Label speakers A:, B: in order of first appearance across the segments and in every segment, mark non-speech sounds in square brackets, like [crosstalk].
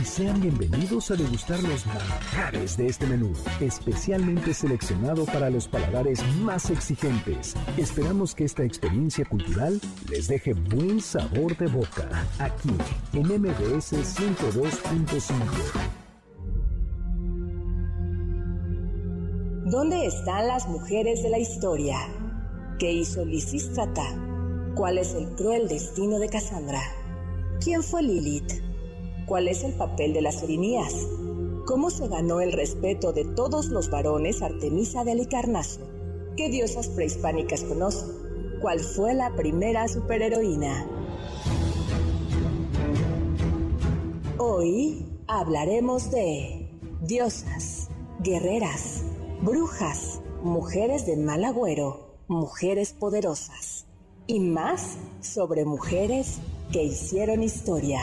A: y sean bienvenidos a degustar los manjares de este menú, especialmente seleccionado para los paladares más exigentes. Esperamos que esta experiencia cultural les deje buen sabor de boca, aquí en MBS 102.5.
B: ¿Dónde están las mujeres de la historia? ¿Qué hizo Lisístrata? ¿Cuál es el cruel destino de Cassandra? ¿Quién fue Lilith? ¿Cuál es el papel de las Erinías? ¿Cómo se ganó el respeto de todos los varones Artemisa de Alicarnaso? ¿Qué diosas prehispánicas conoce? ¿Cuál fue la primera superheroína? Hoy hablaremos de diosas, guerreras, brujas, mujeres de mal agüero, mujeres poderosas y más sobre mujeres que hicieron historia.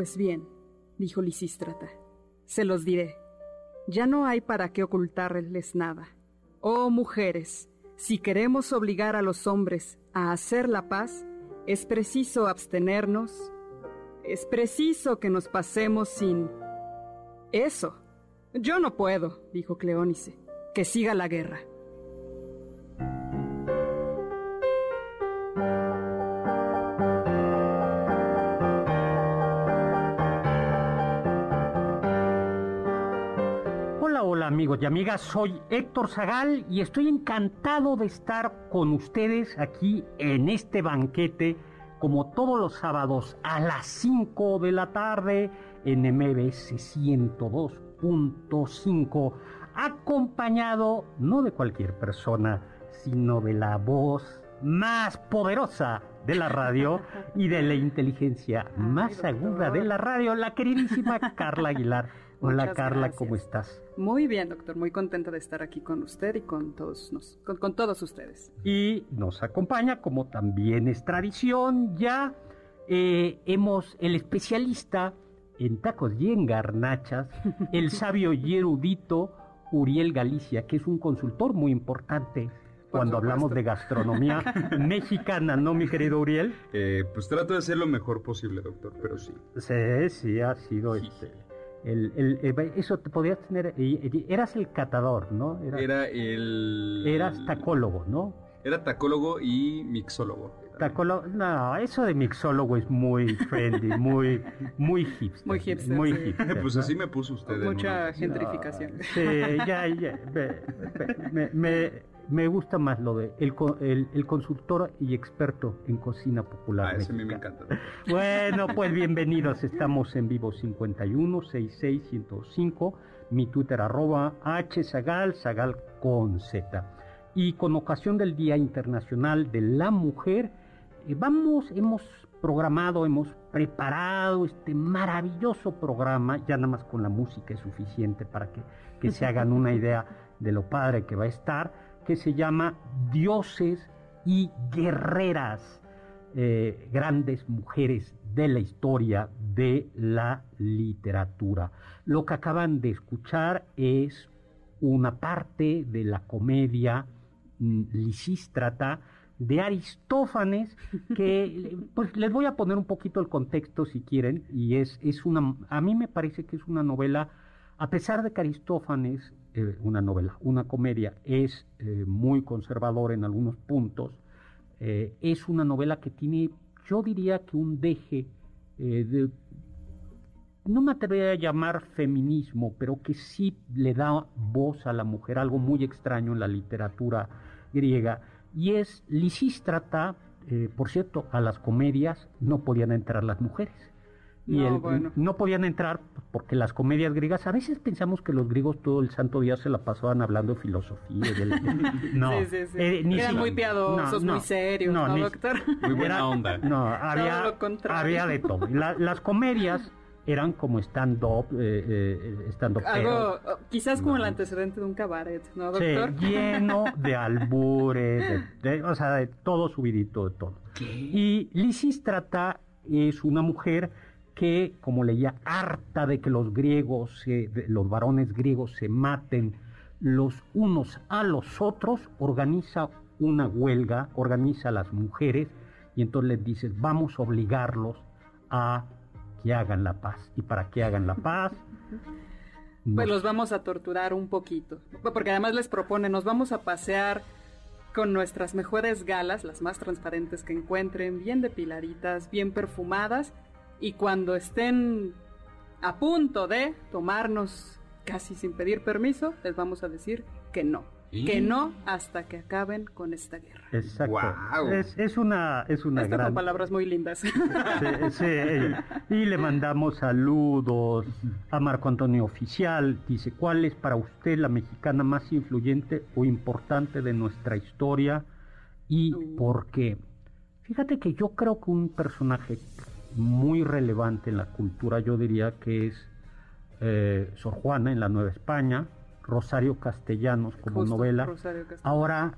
C: Pues bien, dijo Lisístrata, se los diré. Ya no hay para qué ocultarles nada. Oh mujeres, si queremos obligar a los hombres a hacer la paz, es preciso abstenernos, es preciso que nos pasemos sin... Eso. Yo no puedo, dijo Cleónice, que siga la guerra.
D: Amigos y amigas, soy Héctor Zagal y estoy encantado de estar con ustedes aquí en este banquete como todos los sábados a las 5 de la tarde en MBS 102.5 acompañado no de cualquier persona sino de la voz más poderosa de la radio y de la inteligencia [laughs] más aguda de la radio, la queridísima Carla Aguilar. Hola Carla, ¿cómo estás?
C: Muy bien, doctor, muy contenta de estar aquí con usted y con todos, nos, con, todos ustedes.
D: Y nos acompaña, como también es tradición, ya eh, hemos el especialista en tacos y en garnachas, [laughs] el sabio y erudito Uriel Galicia, que es un consultor muy importante cuando hablamos de gastronomía [laughs] mexicana, ¿no, mi querido Uriel?
E: Eh, pues trato de ser lo mejor posible, doctor, pero sí.
D: Sí, sí, ha sido este el, el, eso te podías tener, eras el catador, ¿no?
E: Era, el...
D: Eras tacólogo, ¿no?
E: Era tacólogo y mixólogo.
D: Tacólogo, no, eso de mixólogo es muy trendy, [laughs] muy, muy hipster.
C: Muy hipster.
D: Muy hipster.
E: Pues así me puso usted.
C: Mucha gentrificación.
D: sí, ya, ya. me, me, me gusta más lo de el, el, consultor y experto en cocina popular.
E: Ah, ese a mí me encanta. [laughs]
D: Bueno, pues bienvenidos. Estamos en vivo 51 66 105. Mi Twitter arroba hzagal, sagal con z. Y con ocasión del Día Internacional de la Mujer, eh, vamos, hemos programado, hemos preparado este maravilloso programa. Ya nada más con la música es suficiente para que, que se hagan una idea de lo padre que va a estar que se llama Dioses y Guerreras, eh, grandes mujeres de la historia de la literatura. Lo que acaban de escuchar es una parte de la comedia mm, Lisístrata de Aristófanes, que [laughs] pues les voy a poner un poquito el contexto si quieren, y es, es una, a mí me parece que es una novela, a pesar de que Aristófanes, eh, una novela, una comedia, es eh, muy conservador en algunos puntos, eh, es una novela que tiene, yo diría que un deje de, no me atrevería a llamar feminismo, pero que sí le da voz a la mujer, algo muy extraño en la literatura griega, y es Lisístrata, por cierto, a las comedias no podían entrar las mujeres. Y no, no podían entrar porque las comedias griegas, a veces pensamos que los griegos todo el santo día se la pasaban hablando de filosofía. [laughs]
C: no, sí, sí, sí. Eh, Eran muy piadosos, muy serios, ¿no, doctor?
E: Muy buena onda.
D: No, había, había de todo. las comedias eran como stand-up, eh, eh
C: Algo, oh, quizás como el antecedente de un cabaret, ¿no, doctor?
D: Sí, lleno [laughs] de albures, o sea, de todo subidito, de todo. Y Lisístrata es una mujer que, como leía, harta de que los griegos, los varones griegos se maten los unos a los otros, organiza una huelga, organiza a las mujeres y entonces les dice, vamos a obligarlos a que hagan la paz. Y para que hagan la paz... [laughs]
C: Pues los vamos a torturar un poquito. Porque además les propone, nos vamos a pasear con nuestras mejores galas, las más transparentes que encuentren, bien depiladitas, bien perfumadas. Y cuando estén a punto de tomarnos casi sin pedir permiso, les vamos a decir que no que no hasta que acaben con esta guerra.
D: Exacto. Es, una, es una
C: Esto con palabras muy lindas.
D: Sí, Y le mandamos saludos a Marco Antonio Oficial. Dice, ¿cuál es para usted la mexicana más influyente o importante de nuestra historia? ¿Y uh. por qué? Fíjate que yo creo que un personaje muy relevante en la cultura, yo diría que es eh, Sor Juana en la Nueva España, Rosario Castellanos como novela. Ahora,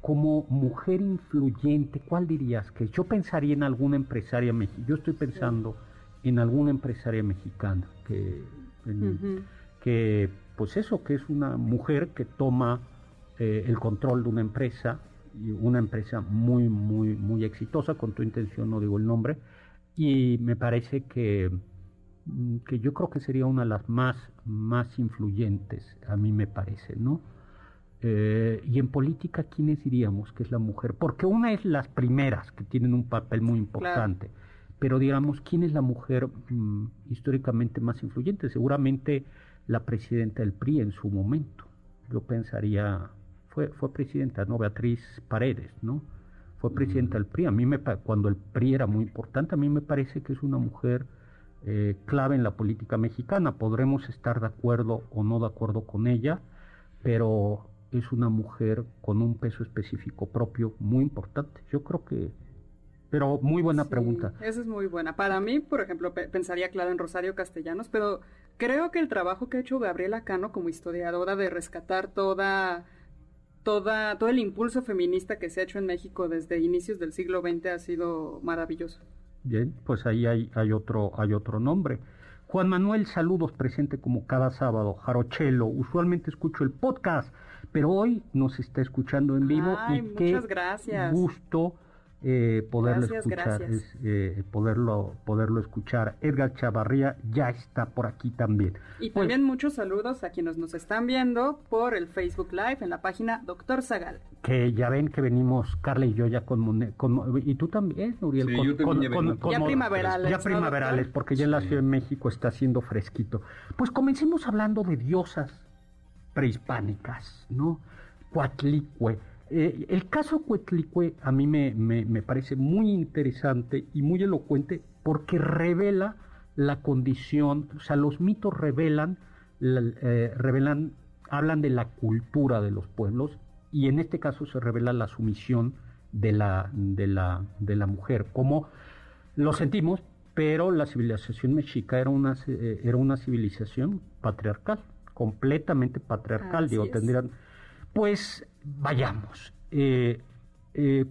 D: como mujer influyente, ¿cuál dirías que yo pensaría en alguna empresaria mexicana? Yo estoy pensando en alguna empresaria mexicana que, que, pues eso, que es una mujer que toma eh, el control de una empresa y una empresa muy, muy, muy exitosa, con tu intención no digo el nombre, y me parece que Mm, que yo creo que sería una de las más, más influyentes, a mí me parece, ¿no? Eh, y en política, ¿quiénes diríamos que es la mujer? Porque una es las primeras, que tienen un papel muy importante, pero digamos, ¿quién es la mujer mm, históricamente más influyente? Seguramente la presidenta del PRI en su momento. Yo pensaría, fue, fue presidenta, ¿no? Beatriz Paredes, ¿no? Fue presidenta del PRI. A mí me, cuando el PRI era muy importante, a mí me parece que es una mujer eh, clave en la política mexicana. Podremos estar de acuerdo o no de acuerdo con ella, pero es una mujer con un peso específico propio muy importante. Yo creo que... Pero muy buena pregunta.
C: Esa es muy buena. Para mí, por ejemplo, pensaría claro en Rosario Castellanos, pero creo que el trabajo que ha hecho Gabriela Cano como historiadora de rescatar toda Toda, todo el impulso feminista que se ha hecho en México desde inicios del siglo XX ha sido maravilloso.
D: Bien, pues ahí hay, hay, otro, hay otro nombre. Juan Manuel, saludos, presente como cada sábado. Jarochelo, usualmente escucho el podcast, pero hoy nos está escuchando en vivo
C: y muchas gracias.
D: gusto eh, poderlo escuchar, eh, poderlo, poderlo escuchar. Edgar Chavarría ya está por aquí también.
C: Y pues también muchos saludos a quienes nos están viendo por el Facebook Live en la página Doctor Zagal.
D: Que ya ven que venimos, Carla y yo ya con, con y tú también, Uriel, con,
C: ya primaverales.
D: Ya primaverales, porque ya en la Ciudad de México está haciendo fresquito. Pues comencemos hablando de diosas prehispánicas, ¿no? Cuatlicue eh, el caso Cuetlicue a mí me, me, parece muy interesante y muy elocuente porque revela la condición, o sea, los mitos revelan, eh, revelan, hablan de la cultura de los pueblos y en este caso se revela la sumisión de la, de la, de la mujer, como lo sentimos, pero la civilización mexica era una, eh, era una civilización patriarcal, completamente patriarcal, digo, tendrían pues vayamos. Eh, eh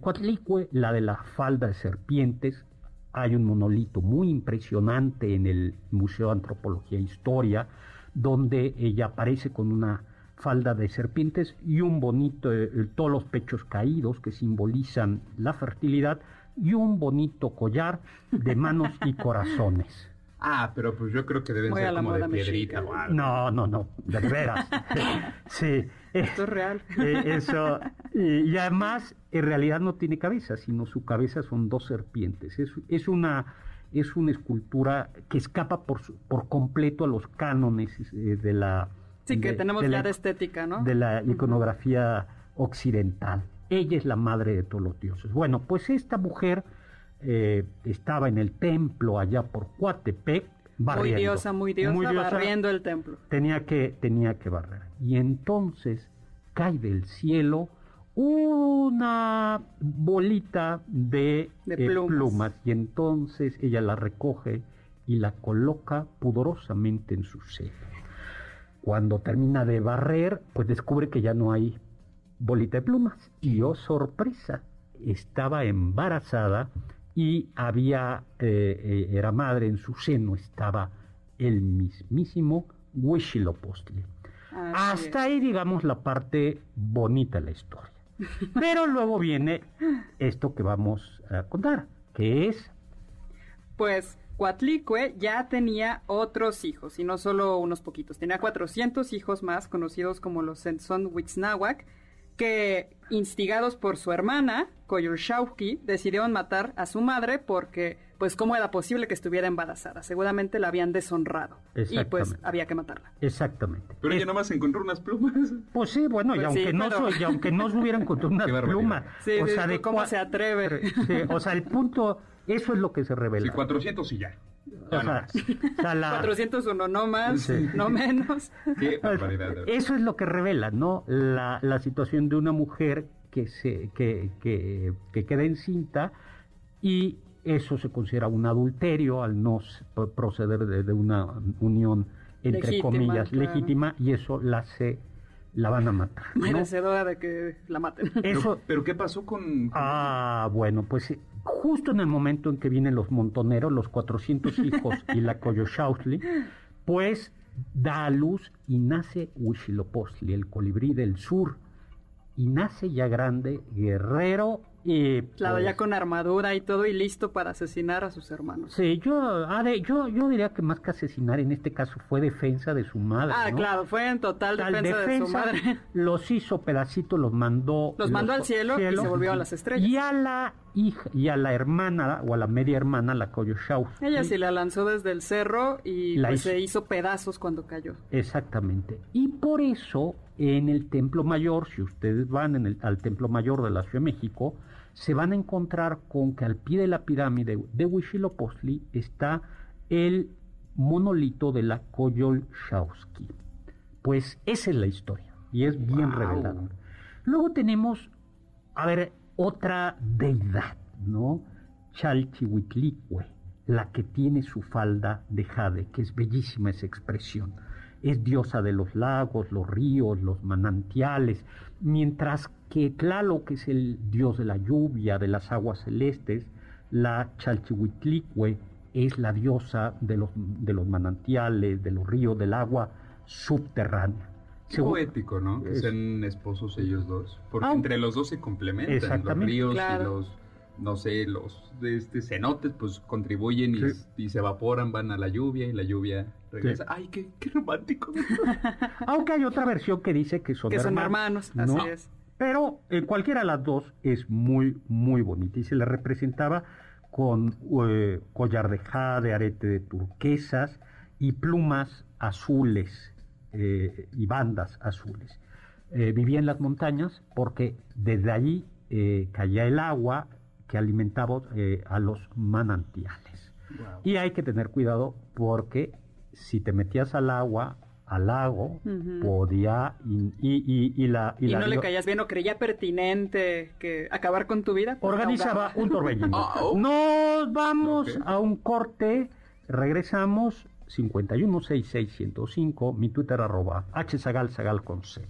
D: la de la falda de serpientes, hay un monolito muy impresionante en el Museo de Antropología e Historia, donde ella aparece con una falda de serpientes y un bonito, eh, todos los pechos caídos que simbolizan la fertilidad y un bonito collar de manos y [laughs] corazones.
E: Ah, pero pues yo creo que deben ser como de piedrita o algo.
D: No, no, no, de veras. [laughs] sí.
C: Esto es real. [laughs]
D: Eh, eso, eh, y además, en realidad no tiene cabeza, sino su cabeza son dos serpientes. Es, es una, es una escultura que escapa por, por completo a los cánones eh, de la...
C: Sí, que
D: de-
C: tenemos
D: de la-
C: estética, ¿no?
D: de la iconografía occidental. Ella es la madre de todos los dioses. Bueno, pues esta mujer eh, estaba en el templo allá por Coatepec,
C: muy diosa, muy diosa, barriendo el templo.
D: Tenía que, tenía que barrer. Y entonces cae del cielo una bolita de,
C: De
D: eh,
C: plumas.
D: Y entonces ella la recoge y la coloca pudorosamente en su seno. Cuando termina de barrer, pues descubre que ya no hay bolita de plumas. Y oh sorpresa, estaba embarazada y había, eh, eh, era madre, en su seno estaba el mismísimo Huitzilopochtli. Hasta ahí, digamos, la parte bonita de la historia. [laughs] Pero luego viene esto que vamos a contar, que es
C: Pues Coatlicue ya tenía otros hijos, y no solo unos poquitos. Tenía 400 hijos más, conocidos como los Huitznahuac, que, instigados por su hermana, Coyolxauhqui, decidieron matar a su madre porque, pues, ¿cómo era posible que estuviera embarazada? Seguramente la habían deshonrado. Y pues había que matarla.
D: exactamente.
E: Pero ella
D: Es-
E: nomás encontró unas plumas.
D: Pues sí, bueno, y,
C: Pues sí,
D: aunque no
C: pero-
D: se- y aunque no se hubieran encontrado [laughs] unas plumas.
C: Sí,
D: o
C: sí,
D: sea, de
C: ¿cómo
D: cua-
C: se atreve? [laughs]
D: Sí, o sea, el punto, eso es lo que se revela.
E: Sí, 400 y ya.
D: O
E: Ya no
D: sea,
E: más.
D: o sea, la-
C: 401, no más,
D: Sí.
C: no menos. [laughs]
D: Eso es lo que revela, ¿no? La, la situación de una mujer que, se, que, que, que queda encinta y eso se considera un adulterio al no proceder de, de una unión, entre
C: Legítima,
D: comillas,
C: claro.
D: legítima y eso la, se, la van a matar. ¿no?
C: Merecedora de que la maten.
D: Eso,
E: Pero ¿qué pasó con...?
D: Ah, bueno, pues justo en el momento en que vienen los montoneros, los 400 hijos y la Coyoshautli, pues da a luz y nace Huitzilopochtli, el colibrí del sur, y nace ya grande, guerrero y...
C: Claro,
D: pues,
C: ya con armadura y todo y listo para asesinar a sus hermanos.
D: Sí, yo, ah, yo, yo diría que más que asesinar en este caso fue defensa de su madre.
C: Ah,
D: ¿no?
C: claro, fue en total
D: Tal
C: defensa, de su madre. [laughs]
D: Los hizo pedacitos, los mandó.
C: Los mandó al cielo y se volvió a las estrellas.
D: Y a la hija, y a la hermana, o a la media hermana, la Coyoshaus.
C: Ella sí la lanzó desde el cerro y
D: La
C: pues,
D: hizo.
C: se hizo pedazos cuando cayó.
D: Exactamente. Y por eso, en el Templo Mayor, si ustedes van en el- al Templo Mayor de la Ciudad de México, se van a encontrar con que al pie de la pirámide de Huitzilopochtli está el monolito de la Coyolxauhqui. Pues esa es la historia y es bien
E: Wow.
D: revelador. Luego tenemos, a ver, otra deidad, ¿no? Chalchihuitlicue, la que tiene su falda de jade, que es bellísima esa expresión. Es diosa de los lagos, los ríos, los manantiales, mientras que Tlaloc es el dios de la lluvia, de las aguas celestes, la Chalchihuitlicue es la diosa de los, de los manantiales, de los ríos, del agua subterránea.
E: Qué
D: Según-
E: poético, ¿no? Que sean esposos ellos dos. Porque
D: Ah.
E: entre los dos se complementan. Los
D: Exactamente.
E: ríos
C: Claro.
E: y los, no sé, los este, cenotes, pues contribuyen y,
D: Sí.
E: y se evaporan, van a la lluvia y la lluvia regresa. Ay, qué, qué romántico. [laughs]
D: Aunque hay otra versión que dice que son
C: que son
D: hermanos.
C: hermanos, así
D: ¿no?
C: es.
D: Pero eh, cualquiera de las dos es muy, muy bonita y se le representaba con eh, collar de jade, arete de turquesas y plumas azules eh, y bandas azules. Eh, vivía en las montañas porque desde allí caía el agua que alimentaba a los manantiales. Y hay que tener cuidado porque si te metías al agua, al lago, podía y, y- y- y la
C: Y,
D: la
C: no le caías bien o creía pertinente que acabar con tu vida. pues,
D: organizaba
C: ahogaba.
D: un torbellino. [laughs]
E: Ah, oh.
D: Nos vamos a un corte, regresamos 5166105, mi Twitter arroba hsagal sagal con z.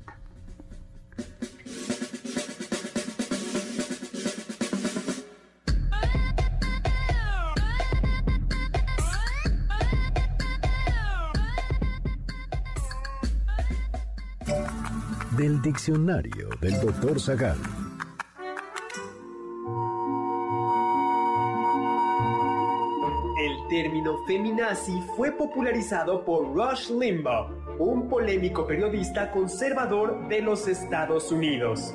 A: del diccionario del Dr. Zagal.
F: El término feminazi fue popularizado por Rush Limbaugh, un polémico periodista conservador de los Estados Unidos.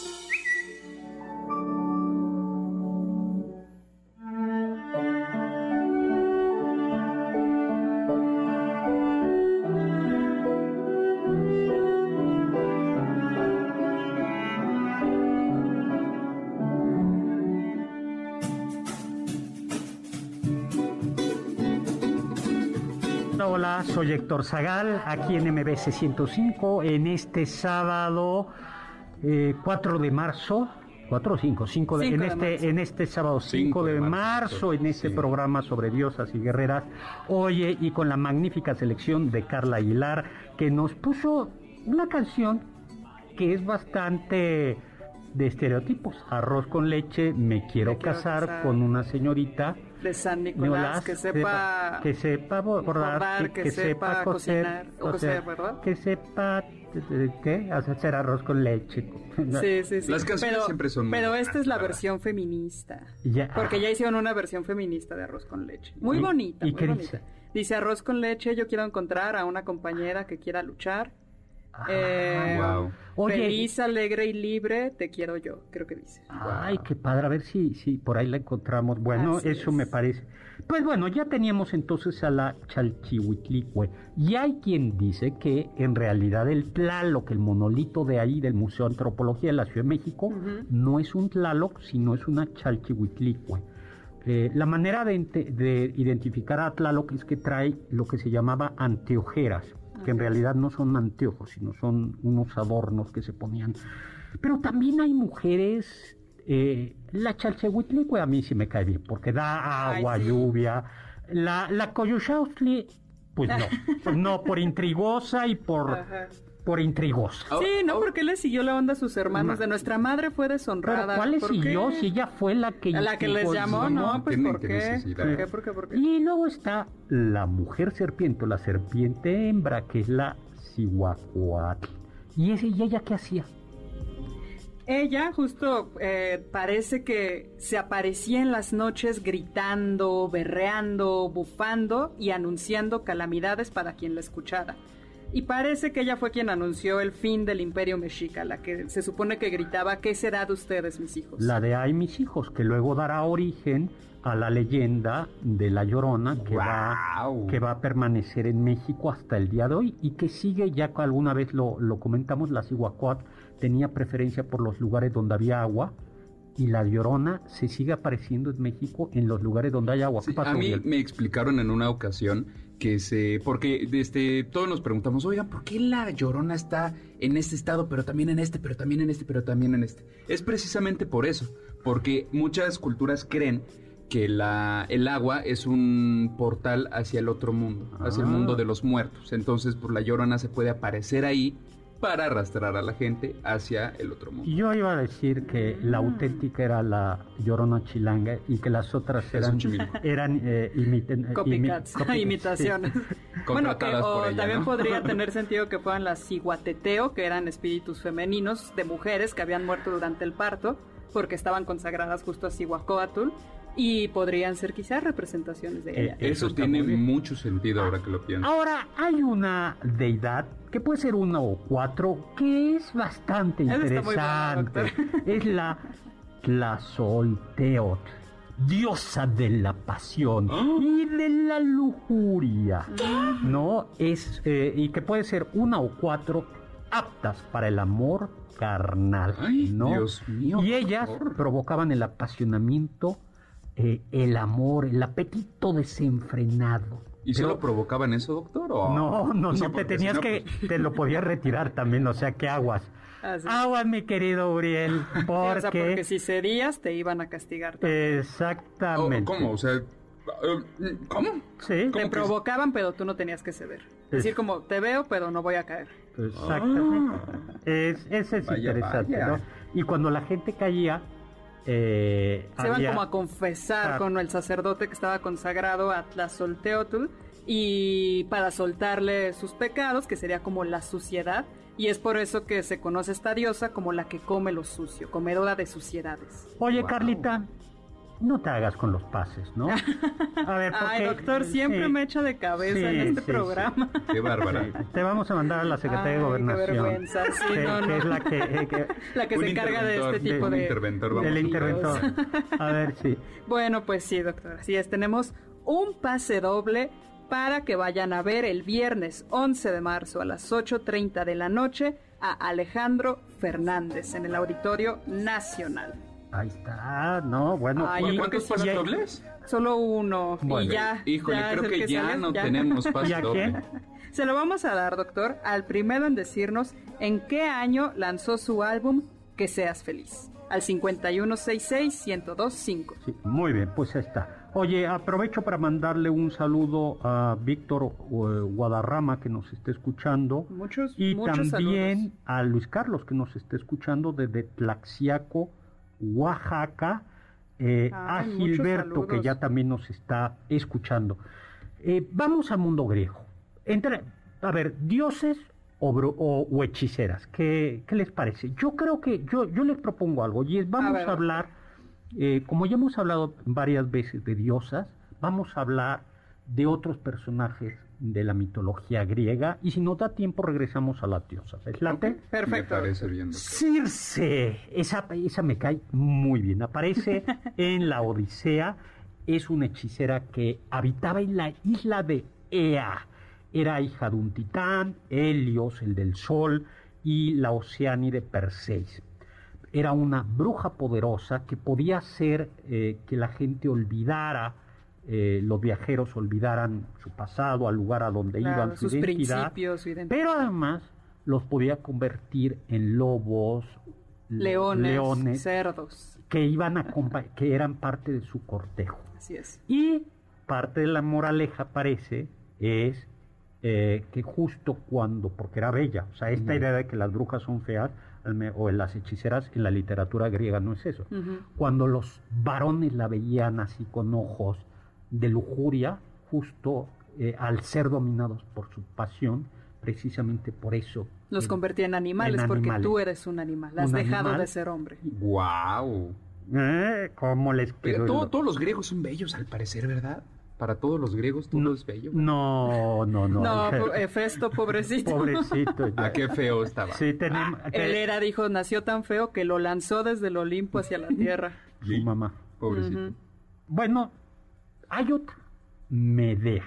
D: Soy Héctor Zagal, aquí en MBC 105, en este sábado eh, 4 de marzo. 4 o 5, 5 de,
C: Cinco
D: en,
C: de
D: este,
C: marzo.
D: en este sábado 5
E: Cinco
D: de
E: de marzo,
D: marzo, en este
E: sí.
D: programa sobre diosas y guerreras. Oye, y con la magnífica selección de Carla Aguilar, que nos puso una canción que es bastante de estereotipos. Arroz con leche, me quiero,
C: Me quiero
D: casar,
C: casar.
D: con una señorita.
C: De San Nicolás,
D: Nicolás,
C: que sepa
D: que sepa bordar,
C: bordar,
D: que,
C: que
D: sepa
C: sepa
D: coser,
C: cocinar, o coser, ¿verdad?
D: que sepa eh, qué hacer arroz con leche. [laughs]
C: Sí, sí, sí.
E: Las canciones
C: pero,
E: siempre son
C: Pero esta es la
E: la verdad.
C: versión feminista.
D: Ya.
C: Porque ya hicieron una versión feminista de arroz con leche. Muy
D: ¿Y-
C: bonita,
D: y
C: muy
D: qué
C: bonita.
D: dice?
C: Dice arroz con leche, yo quiero encontrar a una compañera que quiera luchar. Eh,
E: wow.
D: Oye,
C: Feliz, alegre y libre, te quiero yo, creo que dice.
D: Ay, qué padre, a ver si, si por ahí la encontramos. Bueno,
C: Así
D: eso
C: es.
D: me parece. Pues bueno, ya teníamos entonces a la Chalchihuitlicue. Y hay quien dice que en realidad el Tlaloc, el monolito de ahí del Museo de Antropología de la Ciudad de México, no es un Tlaloc, sino es una Chalchihuitlicue. Eh, la manera de, de identificar a Tlaloc es que trae lo que se llamaba anteojeras, que en realidad no son anteojos, sino son unos adornos que se ponían. Pero también hay mujeres, eh, la Chalchihuitlicue a mí sí me cae bien, porque da
C: Ay,
D: agua,
C: sí.
D: lluvia. La, la Coyuxautli, pues no, [laughs] no, por intrigosa y por,
C: Ajá.
D: Por intrigosa.
E: Oh,
C: Sí, no,
E: oh.
C: porque le siguió la onda a sus hermanos. De nuestra madre fue
D: Pero
C: deshonrada.
D: ¿cuál es
C: ¿Por qué?
D: siguió? Si ella fue la que...
C: A la que les llamó, no, pues. ¿Por qué? ¿Por qué? ¿Por qué?
D: Y luego está la mujer serpiente, o la serpiente hembra, que es la Cihuacuatl. ¿Y, ese, ¿Y ella qué hacía?
C: Ella justo eh, parece que se aparecía en las noches gritando, berreando, bufando y anunciando calamidades para quien la escuchara. Y parece que ella fue quien anunció el fin del imperio mexica, la que se supone que gritaba, ¿qué será de ustedes, mis hijos?
D: La de Ay mis hijos, que luego dará origen a la leyenda de La Llorona, que, va, que va a permanecer en México hasta el día de hoy y que sigue, ya que alguna vez lo, lo comentamos, la Cihuacuat tenía preferencia por los lugares donde había agua y la Llorona se sigue apareciendo en México en los lugares donde hay agua.
E: Sí,
D: ¿Qué pasó,
E: a mí me explicaron en una ocasión que se... Porque este, todos nos preguntamos, oigan, ¿por qué la llorona está en este estado, pero también en este, pero también en este, pero también en este? Es precisamente por eso, porque muchas culturas creen que la, el agua es un portal hacia el otro mundo, hacia el
D: Ah.
E: mundo de los muertos. Entonces, por la llorona se puede aparecer ahí para arrastrar a la gente hacia el otro mundo.
D: Yo iba a decir que la auténtica era la Llorona Chilanga y que las otras eran, eran eh, imiten- eh, imi- [laughs]
C: Copycats, imitaciones.
D: sí. [laughs]
C: bueno, que o
E: ella,
C: también
E: ¿no?
C: podría [laughs] tener sentido que fueran las ciguateteo, que eran espíritus femeninos de mujeres que habían muerto durante el parto, porque estaban consagradas justo a Cihuacóatl, y podrían ser quizás representaciones de
D: Eh,
C: ella.
D: Eso
E: tiene mucho sentido ahora que lo pienso.
D: Ahora, hay una deidad, que puede ser una o cuatro, que es bastante interesante. es la Tlazolteotl. diosa de la pasión y de la lujuria, ¿no? Es, eh, y que puede ser una o cuatro aptas para el amor carnal,
E: Ay,
D: ¿no?
E: Dios mío,
D: y ellas provocaban el apasionamiento, eh, el amor, el apetito desenfrenado.
E: ¿Y
D: Pero-
E: solo provocaban eso, doctor? o-
D: no, no, no, te tenías que,
E: pues,
D: te lo podías retirar también, o sea, que aguas.
C: Así.
D: Aguas, mi querido Uriel, [laughs]
C: Sí,
D: porque...
C: o sea, porque si cedías te iban a castigar.
D: Exactamente.
E: oh, ¿Cómo? O sea, eh, ¿cómo?
D: Sí,
E: ¿Cómo
C: Te provocaban, pero tú no tenías que ceder. Es decir, como te veo, pero no voy a caer.
D: exactamente. Es, ese es
E: Vaya,
D: interesante,
E: vaya.
D: ¿no? Y cuando la gente caía, eh,
C: Se iban
D: había-
C: como a confesar
D: Ah.
C: con el sacerdote que estaba consagrado a Tlazolteotl y para soltarle sus pecados, que sería como la suciedad. Y es por eso que se conoce esta diosa como la que come lo sucio, comedora de suciedades.
D: Oye,
E: Wow.
D: Carlita, no te hagas con los pases, ¿no? A ver, [laughs] porque...
C: Ay, doctor, siempre
D: sí,
C: me echa de cabeza
D: Sí,
C: en este
D: sí, sí.
C: programa. [laughs]
E: Qué bárbara.
D: Sí, Te vamos a mandar a la Secretaría de
C: Ay, qué
D: Gobernación.
C: vergüenza, sí,
D: que,
C: no,
D: que
C: no.
D: es la que... eh, que- [laughs]
C: La que se encarga de este tipo
E: un
C: de...
E: interventor, vamos
D: el
E: a
D: interventor. A ver, sí.
C: Bueno, pues sí, doctor. Así es, tenemos un pase doble para que vayan a ver el viernes 11 de marzo a las 8.30 de la noche a Alejandro Fernández en el Auditorio Nacional.
D: Ahí está, no, bueno.
C: Ay,
E: ¿Cuántos
C: sí.
E: pases
D: y-
E: dobles?
C: Solo uno
D: Bueno,
C: y ya.
E: Híjole,
C: ya
E: creo que, ya
C: sale,
E: no
C: ya.
E: tenemos [laughs]
D: ¿Y
E: pase
D: a
E: doble.
D: quién?
C: Se lo vamos a dar, doctor, al primero en decirnos en qué año lanzó su álbum Que seas feliz. Al 5166-1025.
D: Sí, muy bien, pues ahí está. Oye, aprovecho para mandarle un saludo a Víctor eh, Guadarrama que nos está escuchando
C: Muchos,
D: y
C: muchos
D: también
C: saludos.
D: a Luis Carlos que nos está escuchando desde Tlaxiaco, Oaxaca, eh, a Gilberto que ya también nos está escuchando. Eh, vamos al mundo griego. Entre, a ver, dioses o, o- o hechiceras, ¿qué, qué les parece? Yo creo que yo, yo les propongo algo y es vamos a hablar, eh, como ya hemos hablado varias veces de diosas, vamos a hablar de otros personajes de la mitología griega y si nos da tiempo regresamos a las diosas. ¿Les late?
C: Perfecto.
E: Me parece bien, doctor.
D: Circe, esa, esa me cae muy bien. Aparece [laughs] en la Odisea, es una hechicera que habitaba en la isla de Ea. Era hija de un titán, Helios, el del sol, y la Oceánide Perseis. Era una bruja poderosa que podía hacer eh, que la gente olvidara, eh, los viajeros olvidaran su pasado, al lugar a donde
C: Claro,
D: iban, su
C: sus
D: identidad.
C: principios, su identidad.
D: Pero además los podía convertir en lobos,
C: Leones,
D: leones
C: cerdos.
D: que iban a que eran parte de su cortejo.
C: Así es.
D: Y parte de la moraleja parece es eh, que justo cuando, porque era bella, o sea, esta idea de que las brujas son feas o las hechiceras en la literatura griega no es eso. Cuando los varones la veían así con ojos de lujuria, justo eh, al ser dominados por su pasión, precisamente por eso.
C: Los
D: eh,
C: convertía en animales
D: en
C: porque
D: animales.
C: tú eres un animal. Has
D: Un
C: dejado
D: animal.
C: de ser hombre.
E: ¡Wow!
D: Eh, ¿Cómo les
E: Pero
D: quedó
E: todo-
D: el-
E: todos los griegos son bellos, al parecer, ¿verdad? Para todos los griegos todo es bello.
D: No, no, no.
C: No, [laughs] Hefesto, pobrecito.
D: Pobrecito. ya.
E: Ah, qué feo estaba.
D: Sí, tenemos. que-
C: Él era, dijo, nació tan feo que lo lanzó desde el Olimpo hacia la [laughs] tierra.
D: Su mamá.
E: Pobrecito.
D: Bueno, hay otra. Medea.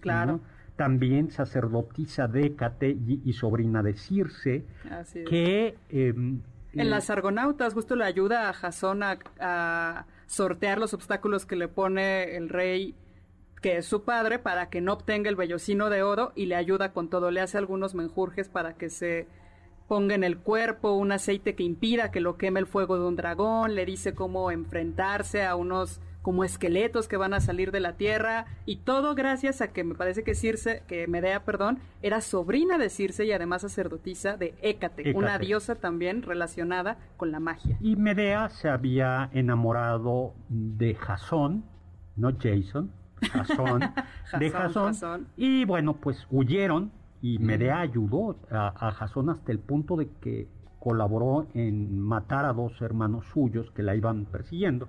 C: Claro.
D: ¿no? También sacerdotisa de Hécate y, y sobrina de Circe,
C: Así es.
D: que... em,
C: En
D: eh,
C: las Argonautas justo le ayuda a Jasón a, a sortear los obstáculos que le pone el rey, que es su padre, para que no obtenga el vellocino de oro y le ayuda con todo. Le hace algunos menjurjes para que se ponga en el cuerpo un aceite que impida que lo queme el fuego de un dragón, le dice cómo enfrentarse a unos como esqueletos que van a salir de la tierra y todo gracias a que me parece que Circe, que Medea, perdón, era sobrina de Circe y además sacerdotisa de Hécate, una diosa también relacionada con la magia.
D: Y Medea se había enamorado de Jasón, no Jason, Jasón, [laughs] de.
C: Jasón.
D: Y bueno, pues huyeron y Medea ayudó a, a Jasón hasta el punto de que colaboró en matar a dos hermanos suyos que la iban persiguiendo.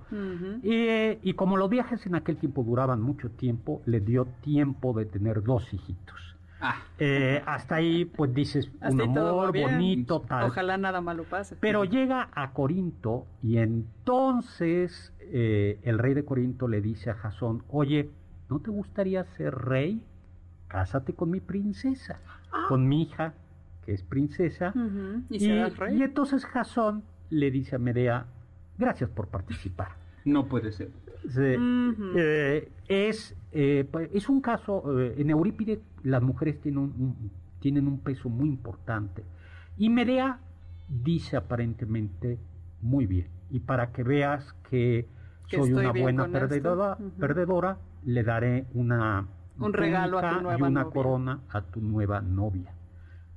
D: Y, eh, y como los viajes en aquel tiempo duraban mucho tiempo, le dio tiempo de tener dos hijitos.
E: Ah,
D: Eh, hasta ahí, pues dices, un amor bonito, tal.
C: Ojalá nada malo pase.
D: Pero llega a Corinto y entonces eh, el rey de Corinto le dice a Jasón, oye, ¿no te gustaría ser rey? Cásate con mi princesa,
C: Ah.
D: con mi hija, que es princesa.
C: Y,
D: Y,
C: serás rey.
D: y entonces Jasón le dice a Medea, gracias por participar.
E: No puede ser.
D: Se- eh, es, eh, pues, es un caso, eh, en Eurípides las mujeres tienen un, un- tienen un peso muy importante. Y Medea dice aparentemente muy bien. Y para que veas que,
C: Que
D: soy una buena perdedora, perdedora, le daré una
C: Un regalo a tu nueva
D: y una
C: novia.
D: corona a tu nueva novia.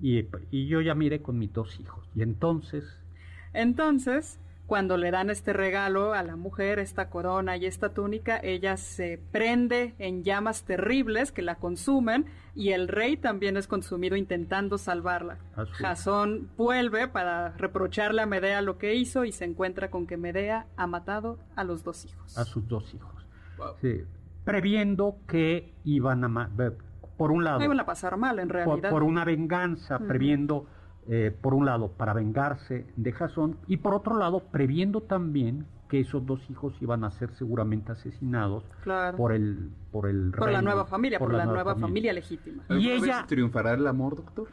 D: Y, y yo ya miré con mis dos hijos. Y entonces
C: Entonces, cuando le dan este regalo a la mujer, esta corona y esta túnica, ella se prende en llamas terribles que la consumen y el rey también es consumido intentando salvarla. Jasón vuelve para reprocharle a Medea lo que hizo y se encuentra con que Medea ha matado a los dos hijos.
D: a sus dos hijos.
E: Wow.
D: Sí, previendo que iban a... Por un lado,
C: No iban a pasar mal, en
D: por,
C: realidad.
D: por una venganza, previendo, eh, por un lado, para vengarse de Jasón, y por otro lado, previendo también que esos dos hijos iban a ser seguramente asesinados
C: Claro.
D: por el por el
C: Por la nueva familia, por, la, nueva familia legítima.
D: Y
E: ¿Alguna vez
D: ella-
E: triunfará el amor, doctor?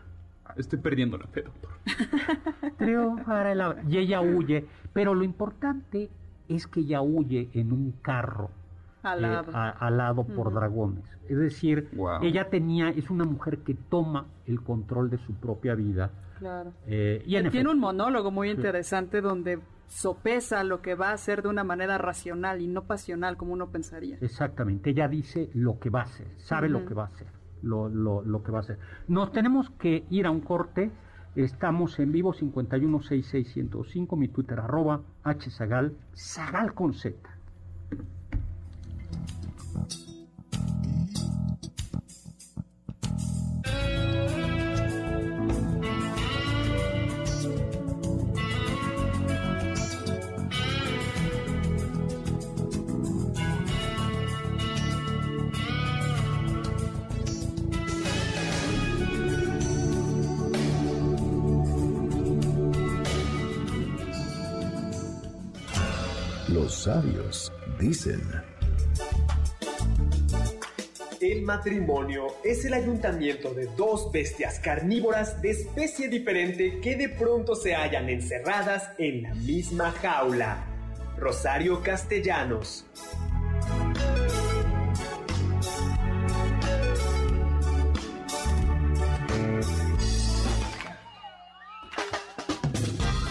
E: Estoy perdiendo la fe, doctor. [laughs]
D: Triunfará el- y ella huye, pero lo importante es que ella huye en un carro
C: Al
D: eh, a- alado por dragones. Es decir,
E: Wow.
D: ella tenía, es una mujer que toma el control de su propia vida.
C: Claro.
D: eh, y en
C: Tiene
D: efecto,
C: un monólogo muy
D: Sí.
C: interesante donde sopesa lo que va a hacer de una manera racional y no pasional como uno pensaría.
D: Exactamente, ella dice lo que va a hacer, sabe lo que va a hacer, lo, lo, lo que va a hacer. Nos tenemos que ir a un corte, estamos en vivo 5166105, mi Twitter arroba hzagal, zagal con z.
A: Los sabios dicen,
F: El matrimonio es el ayuntamiento de dos bestias carnívoras de especie diferente que de pronto se hallan encerradas en la misma jaula. Rosario Castellanos.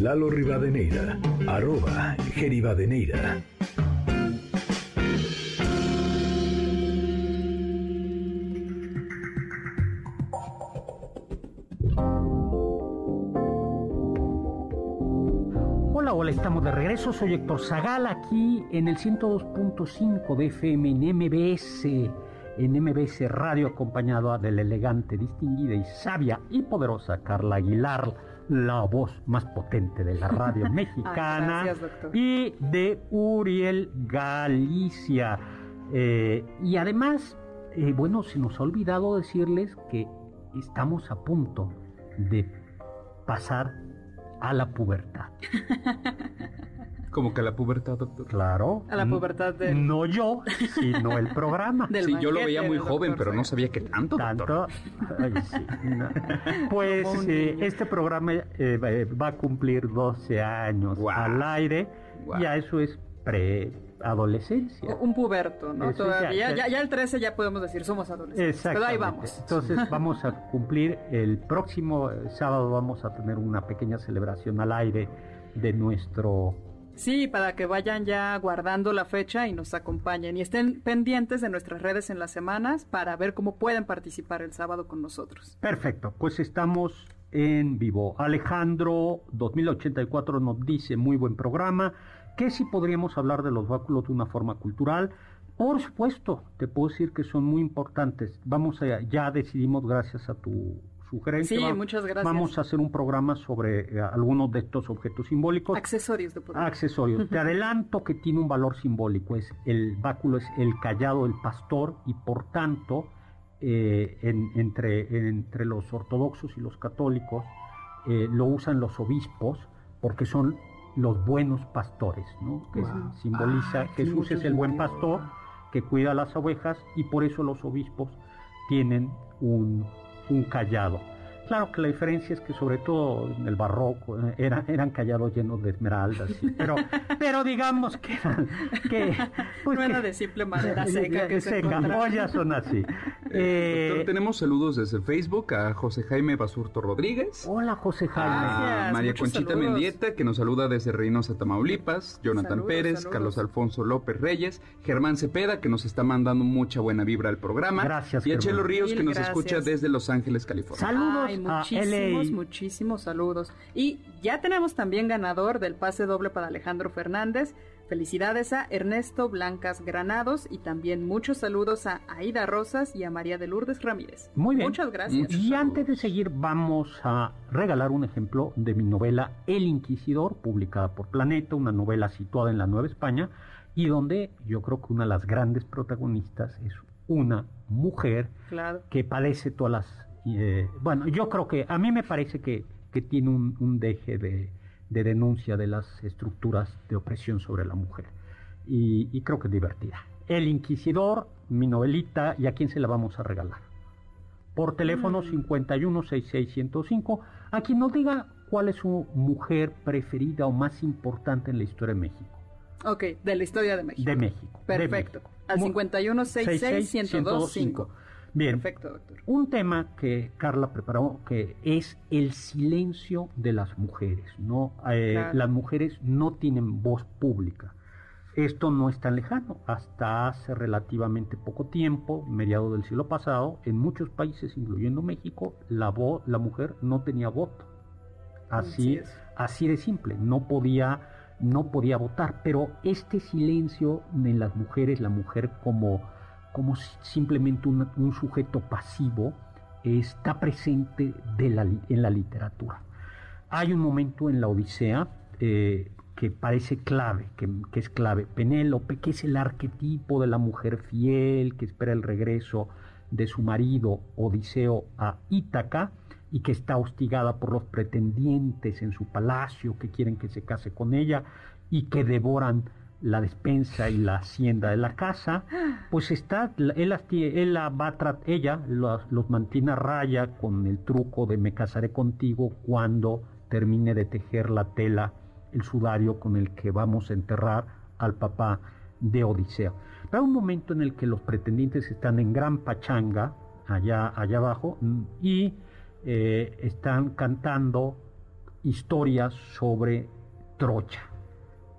A: Lalo Rivadeneira, arroba Geribadeneira.
D: Hola, hola, estamos de regreso. Soy Héctor Zagal aquí en el 102.5 de FM en MBS, en MBS Radio, acompañado de la elegante, distinguida y sabia y poderosa Carla Aguilar, la voz más potente de la radio [laughs] mexicana,
C: Ah, gracias, doctor.
D: y de Uriel Galicia. Eh, y además, eh, bueno, se nos ha olvidado decirles que estamos a punto de pasar a la pubertad. [laughs]
E: Como que la pubertad, doctor.
D: Claro.
C: A la pubertad del-
D: No yo, sino el programa. [laughs]
C: Del
E: Sí, yo lo veía muy joven, pero no sabía que tanto, doctor.
D: Tanto. Ay, sí, no. [laughs] Pues eh, este programa eh, va- eh, va a cumplir 12 años al aire.
E: Guau.
D: Ya eso es preadolescencia.
C: Un puberto, ¿no?
D: Eso
C: Todavía.
D: ya-
C: Ya, ya el 13 ya podemos decir somos adolescentes. Pero
D: Exactamente.
C: ahí vamos.
D: Entonces [laughs] vamos a cumplir el próximo sábado vamos a tener una pequeña celebración al aire de nuestro
C: Sí, para que vayan ya guardando la fecha y nos acompañen y estén pendientes de nuestras redes en las semanas para ver cómo pueden participar el sábado con nosotros.
D: Perfecto, pues estamos en vivo. Alejandro 2084 nos dice muy buen programa. que si podríamos hablar de los báculos de una forma cultural, por supuesto, te puedo decir que son muy importantes. Vamos a, ya decidimos, gracias a tu sugerencia,
C: Sí,
D: va-
C: muchas gracias.
D: vamos a hacer un programa sobre eh, algunos de estos objetos simbólicos.
C: Accesorios de poder.
D: Accesorios. Te adelanto que tiene un valor simbólico. Es el báculo es el callado del pastor y por tanto eh, en- entre, entre los ortodoxos y los católicos eh, lo usan los obispos porque son los buenos pastores, ¿no? Que
E: Wow.
D: simboliza
E: Ah,
D: Jesús es el buen pastor que cuida las ovejas y por eso los obispos tienen un, un callado. Claro que la diferencia es que sobre todo en el barroco eh, era- eran callados llenos de esmeraldas, sí, pero, [laughs] pero digamos que eran... Que, pues
C: no era
D: que-
C: de simple madera seca que se
D: seca,
C: encontraba.
D: son así.
E: Eh,
D: Eh,
E: doctor, tenemos saludos desde Facebook a José Jaime Basurto Rodríguez.
D: hola José Jaime.
E: A
C: Gracias,
E: María
C: muchos
E: Conchita
C: saludos.
E: Mendieta, que nos saluda desde Reynosa, Tamaulipas, Jonathan
C: Saludos,
E: Pérez,
C: saludos.
E: Carlos Alfonso López Reyes, Germán Cepeda, que nos está mandando mucha buena vibra al programa.
D: Gracias,
E: Y a. Chelo Ríos, que nos
C: gracias.
E: escucha desde Los Ángeles, California.
D: Saludos
C: Ay, muchísimos,
D: LA.
C: muchísimos saludos. Y ya tenemos también ganador del pase doble para Alejandro Fernández. Felicidades a Ernesto Blancas Granados y también muchos saludos a Aida Rosas y a María de Lourdes Ramírez.
D: Muy bien.
C: Muchas gracias.
E: Muchos
D: Y
E: saludos.
D: antes de seguir, vamos a regalar un ejemplo de mi novela El Inquisidor, publicada por Planeta, una novela situada en la Nueva España, y donde yo creo que una de las grandes protagonistas es una mujer
C: Claro.
D: que padece todas las... eh, bueno, yo creo que a mí me parece que, que tiene un, un deje de, de denuncia de las estructuras de opresión sobre la mujer. Y, y creo que es divertida. El Inquisidor, mi novelita, ¿y a quién se la vamos a regalar? Por teléfono 516605, a quien nos diga cuál es su mujer preferida o más importante en la historia de México.
C: Ok, de la historia de México.
D: De México. de
C: Perfecto.
D: México.
C: Al
D: Mu-
C: 5166-1025.
D: Bien,
C: Perfecto, doctor.
D: un tema que Carla preparó que es el silencio de las mujeres, ¿no? Eh,
C: Claro.
D: Las mujeres no tienen voz pública. Esto no es tan lejano. Hasta hace relativamente poco tiempo, mediado del siglo pasado, en muchos países, incluyendo México, la, mujer no tenía voto.
C: Así
D: Así,
C: es.
D: así de simple, no podía, no podía votar. Pero este silencio en las mujeres, la mujer como, como si- simplemente un, sujeto pasivo, está presente en la literatura. Hay un momento en la Odisea eh, que parece clave, que, que es clave. Penélope, que es el arquetipo de la mujer fiel, que espera el regreso de su marido Odiseo a Ítaca y que está hostigada por los pretendientes en su palacio que quieren que se case con ella y que devoran la despensa y la hacienda de la casa, [gasps] pues está, él, la va ella los, los mantiene a raya con el truco de me casaré contigo cuando termine de tejer la tela, el sudario con el que vamos a enterrar al papá de Odiseo. Pero hay un momento en el que los pretendientes están en gran pachanga, allá, allá abajo, y eh, están cantando historias sobre Trocha.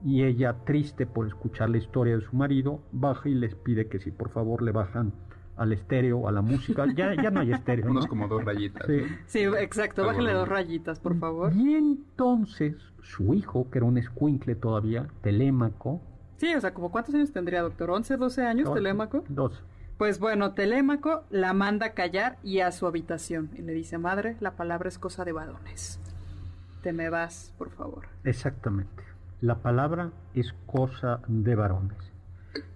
D: Y ella, triste por escuchar la historia de su marido, baja y les pide que si por favor le bajan al estéreo, a la música. Ya, ya no hay estéreo.
E: Unos
D: ¿no?
E: como dos rayitas.
D: Sí.
C: Sí, exacto.
E: Algo
C: Bájale
E: normal.
C: dos rayitas, por favor.
D: Y entonces su hijo, que era un escuincle todavía, Telémaco,
C: Sí, o sea, ¿como cuántos años tendría, doctor? ¿11, 12 años, Telémaco?
D: Dos.
C: Pues bueno, Telémaco la manda a callar y a su habitación. Y le dice, madre, la palabra es cosa de varones. Te me vas, por favor.
D: Exactamente. La palabra es cosa de varones.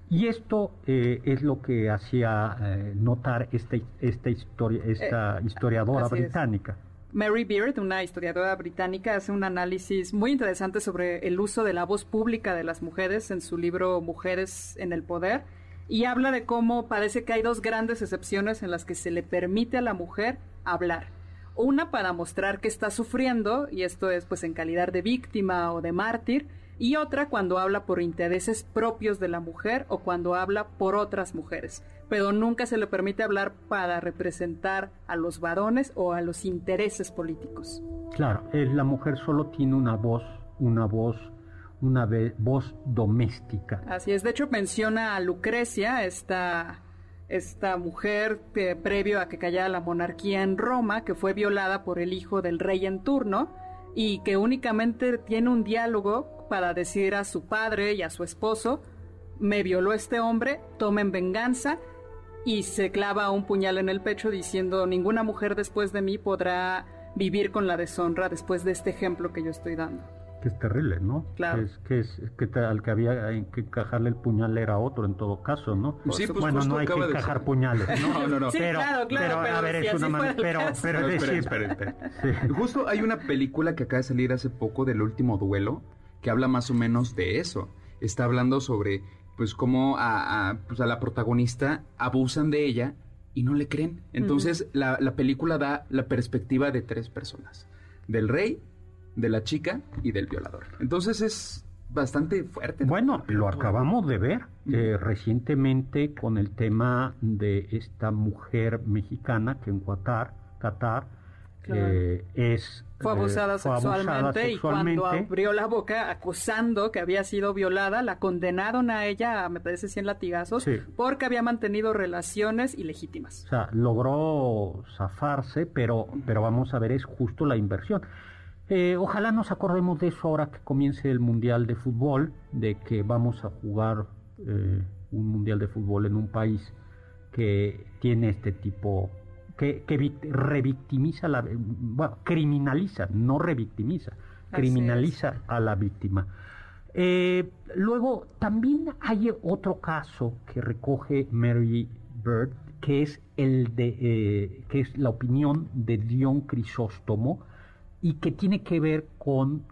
D: Y esto eh, es lo que hacía eh, notar esta, esta, historia, esta historiadora
C: Eh, así es.
D: británica.
C: Mary Beard, una historiadora británica, hace un análisis muy interesante sobre el uso de la voz pública de las mujeres en su libro Mujeres en el Poder y habla de cómo parece que hay dos grandes excepciones en las que se le permite a la mujer hablar. Una para mostrar que está sufriendo, y esto es pues en calidad de víctima o de mártir, y otra cuando habla por intereses propios de la mujer o cuando habla por otras mujeres, pero nunca se le permite hablar para representar a los varones o a los intereses políticos.
D: Claro, eh, la mujer solo tiene una voz, una voz, una voz doméstica.
C: Así es, de hecho menciona a Lucrecia, esta, esta mujer que, previo a que cayera la monarquía en Roma, que fue violada por el hijo del rey en turno y que únicamente tiene un diálogo para decir a su padre y a su esposo, me violó este hombre, tomen venganza y se clava un puñal en el pecho diciendo, ninguna mujer después de mí podrá vivir con la deshonra después de este ejemplo que yo estoy dando.
D: Que es terrible, ¿no?
C: Claro.
D: Que es, que, es, que al que había que encajarle el puñal era otro en todo caso, ¿no?
E: Sí, pues
D: bueno, no hay que
E: de
D: encajar
E: ser.
D: puñales, ¿no? [laughs]
E: No, no, no.
C: Sí,
D: pero,
C: claro, claro,
D: pero, a ver,
C: si
D: es una
C: el
D: pero, pero
E: No,
D: es
E: esperen,
D: decir,
E: esperen, esperen. [laughs] Justo hay una película que acaba de salir hace poco del último duelo que habla más o menos de eso. Está hablando sobre pues cómo a, a, pues, a la protagonista abusan de ella y no le creen. Entonces la, la película da la perspectiva de tres personas. Del rey, de la chica y del violador. Entonces es bastante fuerte. ¿no?
D: Bueno, lo acabamos de ver eh, recientemente con el tema de esta mujer mexicana que en Qatar, Qatar
C: Claro.
D: eh, es
C: Fue abusada,
D: eh, fue abusada
C: sexualmente, y cuando abrió la boca acusando que había sido violada, la condenaron a ella, a, me parece, 100 latigazos,
D: Sí.
C: porque había mantenido relaciones ilegítimas.
D: O sea, logró zafarse, pero, pero vamos a ver, es justo la inversión. Eh, ojalá nos acordemos de eso ahora que comience el Mundial de Fútbol, de que vamos a jugar eh, un Mundial de Fútbol en un país que tiene este tipo, que, que vic- revictimiza, la, bueno, criminaliza, no revictimiza, criminaliza a la víctima. Eh, luego, también hay otro caso que recoge Mary Bird, que es el de eh, que es la opinión de Dion Crisóstomo y que tiene que ver con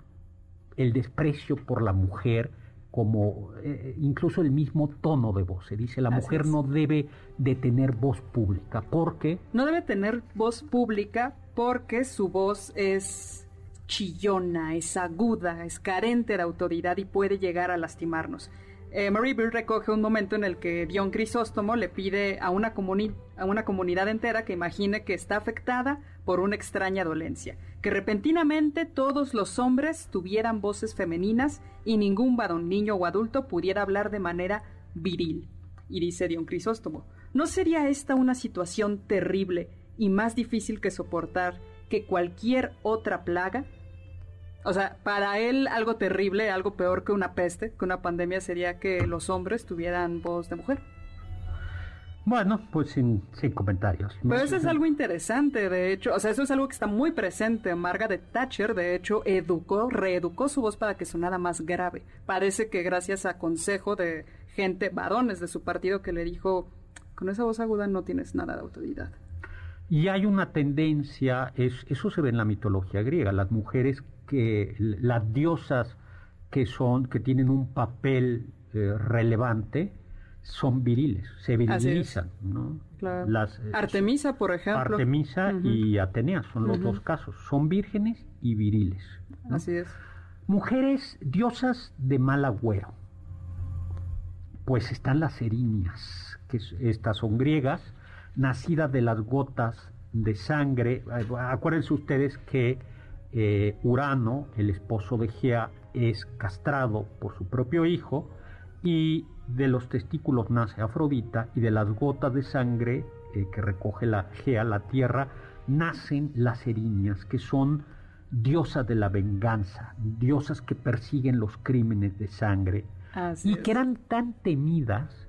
D: el desprecio por la mujer como eh, incluso el mismo tono de voz. Se dice la
C: Así
D: mujer
C: es.
D: no debe de tener voz pública porque
C: No debe tener voz pública porque su voz es chillona, es aguda, es carente de autoridad y puede llegar a lastimarnos. Eh, Mary recoge un momento en el que Dion Crisóstomo le pide a una, comuni- a una comunidad entera que imagine que está afectada por una extraña dolencia, que repentinamente todos los hombres tuvieran voces femeninas y ningún varón, niño o adulto pudiera hablar de manera viril. Y dice Dion Crisóstomo, ¿no sería esta una situación terrible y más difícil que soportar que cualquier otra plaga? O sea, para él algo terrible, algo peor que una peste, que una pandemia sería que los hombres tuvieran voz de mujer.
D: bueno, pues sin, sin comentarios.
C: Pero eso es algo interesante, de hecho, o sea, eso es algo que está muy presente. Margaret Thatcher, de hecho, educó, reeducó su voz para que sonara más grave. Parece que gracias a consejo de gente, varones de su partido, que le dijo, con esa voz aguda no tienes nada de autoridad.
D: Y hay una tendencia, es, eso se ve en la mitología griega, las mujeres que, las diosas que son, que tienen un papel eh, relevante, son viriles, se virilizan, ¿no?
C: Claro.
D: Las, eh,
C: Artemisa, por ejemplo.
D: Artemisa y Atenea son los dos casos, son vírgenes y viriles. ¿no?
C: Así es.
D: Mujeres diosas de mal agüero. Pues están las erinias, que es- estas son griegas, nacidas de las gotas de sangre. Acuérdense ustedes que eh, Urano, el esposo de Gea, es castrado por su propio hijo y de los testículos nace Afrodita y de las gotas de sangre eh, que recoge la Gea, la tierra, nacen las erinias, que son diosas de la venganza, diosas que persiguen los crímenes de sangre
C: Así
D: y
C: es.
D: que eran tan temidas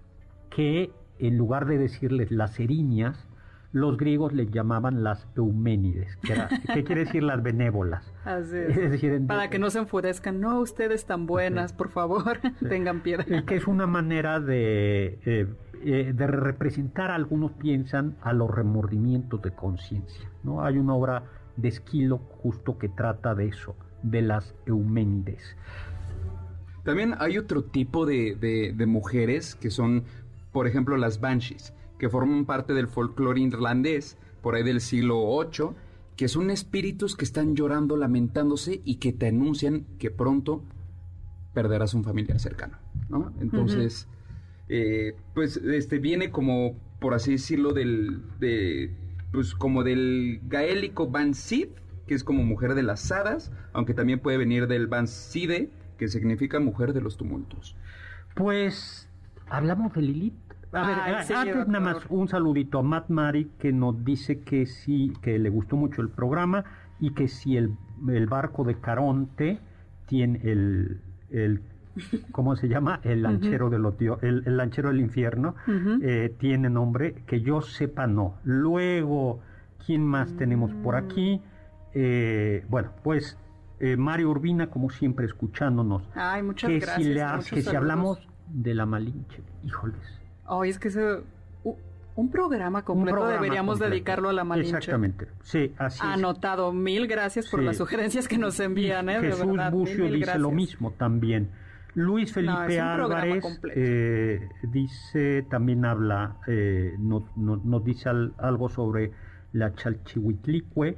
D: que en lugar de decirles las erinias, los griegos les llamaban las euménides, que era- [laughs] ¿qué quiere decir las benévolas?
C: Así
D: Es
C: es.
D: decir, en-
C: Para que no se enfurezcan. No, ustedes tan buenas, por favor, [laughs] tengan piedad.
D: Eh, que es una manera de, eh, eh, de representar, algunos piensan, a los remordimientos de conciencia. ¿no? Hay una obra de Esquilo justo que trata de eso, de las euménides.
E: También hay otro tipo de, de- de mujeres que son, por ejemplo, las banshees, que forman parte del folclore irlandés, por ahí del siglo VIII, que son espíritus que están llorando, lamentándose y que te anuncian que pronto perderás un familiar cercano, ¿no? Entonces, eh, pues, este viene como, por así decirlo, del, de, pues, como del gaélico Bansid, que es como mujer de las hadas, aunque también puede venir del Banside, que significa mujer de los tumultos.
D: Pues hablamos de Lilith. A ver,
C: Ay,
D: antes nada más un saludito a Matt Mari que nos dice que sí, que le gustó mucho el programa y que si el, el barco de Caronte tiene el, el ¿cómo se llama? El lanchero, del, el, el, lanchero del infierno, eh, tiene nombre, que yo sepa no. Luego, ¿quién más tenemos por aquí? Eh, bueno, pues eh, Mario Urbina, como siempre, escuchándonos.
C: Ay, muchas
D: que
C: gracias.
D: Si que si hablamos de la Malinche, híjoles.
C: Ay, es que se, un programa completo deberíamos dedicarlo a la Malinche.
D: Exactamente, sí, así
C: Anotado, mil gracias por las sugerencias que nos envían. ¿eh?
D: Jesús Bucio dice lo mismo también. Luis Felipe Álvarez eh, dice, también habla, eh, nos no, dice algo sobre la Chalchihuitlicue.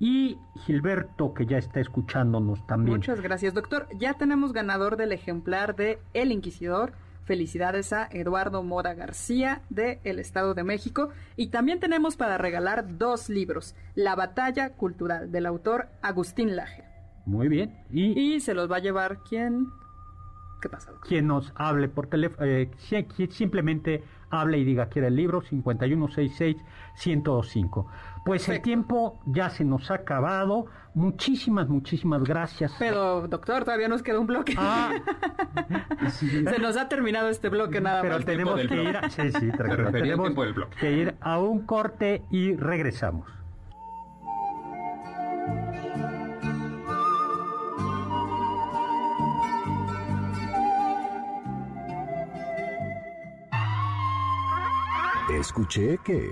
D: Y Gilberto, que ya está escuchándonos también.
C: Muchas gracias, doctor. Ya tenemos ganador del ejemplar de El Inquisidor. Felicidades a Eduardo Mora García de El Estado de México. Y también tenemos para regalar dos libros. La Batalla Cultural del autor Agustín Laje.
D: Muy bien.
C: Y, y se los va a llevar quién?
D: Quien nos hable por teléfono, eh, simplemente hable y diga quiere el libro 5166-1025. Pues el tiempo ya se nos ha acabado. Muchísimas, muchísimas gracias.
C: Pero, doctor, todavía nos queda un bloque. Ah. [laughs] se nos ha terminado este bloque nada
D: más. Pero tenemos que ir, a, sí, sí, tenemos que ir a un corte y regresamos.
A: Escuché que...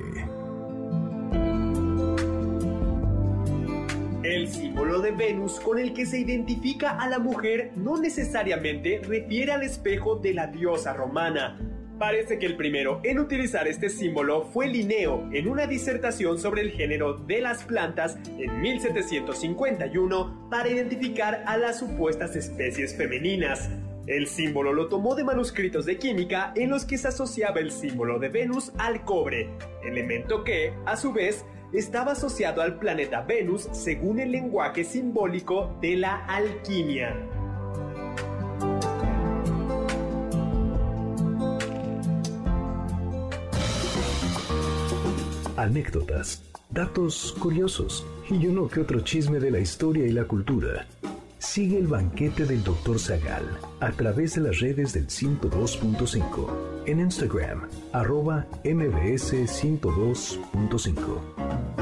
F: El símbolo de Venus con el que se identifica a la mujer no necesariamente refiere al espejo de la diosa romana. Parece que el primero en utilizar este símbolo fue Linneo en una disertación sobre el género de las plantas en 1751 para identificar a las supuestas especies femeninas. El símbolo lo tomó de manuscritos de química en los que se asociaba el símbolo de Venus al cobre, elemento que, a su vez, estaba asociado al planeta Venus según el lenguaje simbólico de la alquimia.
A: Anécdotas, datos curiosos y uno que otro chisme de la historia y la cultura. Sigue el banquete del Dr. Zagal a través de las redes del 102.5 en Instagram, arroba mbs102.5.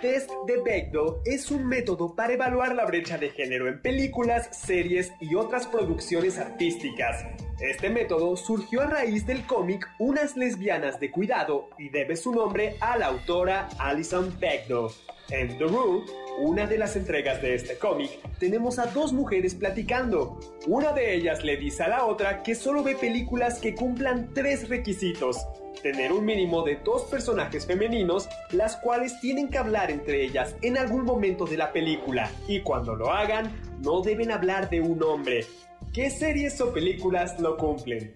F: test de Bechdel es un método para evaluar la brecha de género en películas, series y otras producciones artísticas. Este método surgió a raíz del cómic Unas lesbianas de cuidado y debe su nombre a la autora Alison Bechdel. En The Room, una de las entregas de este cómic, tenemos a dos mujeres platicando. Una de ellas le dice a la otra que solo ve películas que cumplan tres requisitos tener un mínimo de dos personajes femeninos, las cuales tienen que hablar entre ellas en algún momento de la película, y cuando lo hagan, no deben hablar de un hombre. ¿Qué series o películas lo cumplen?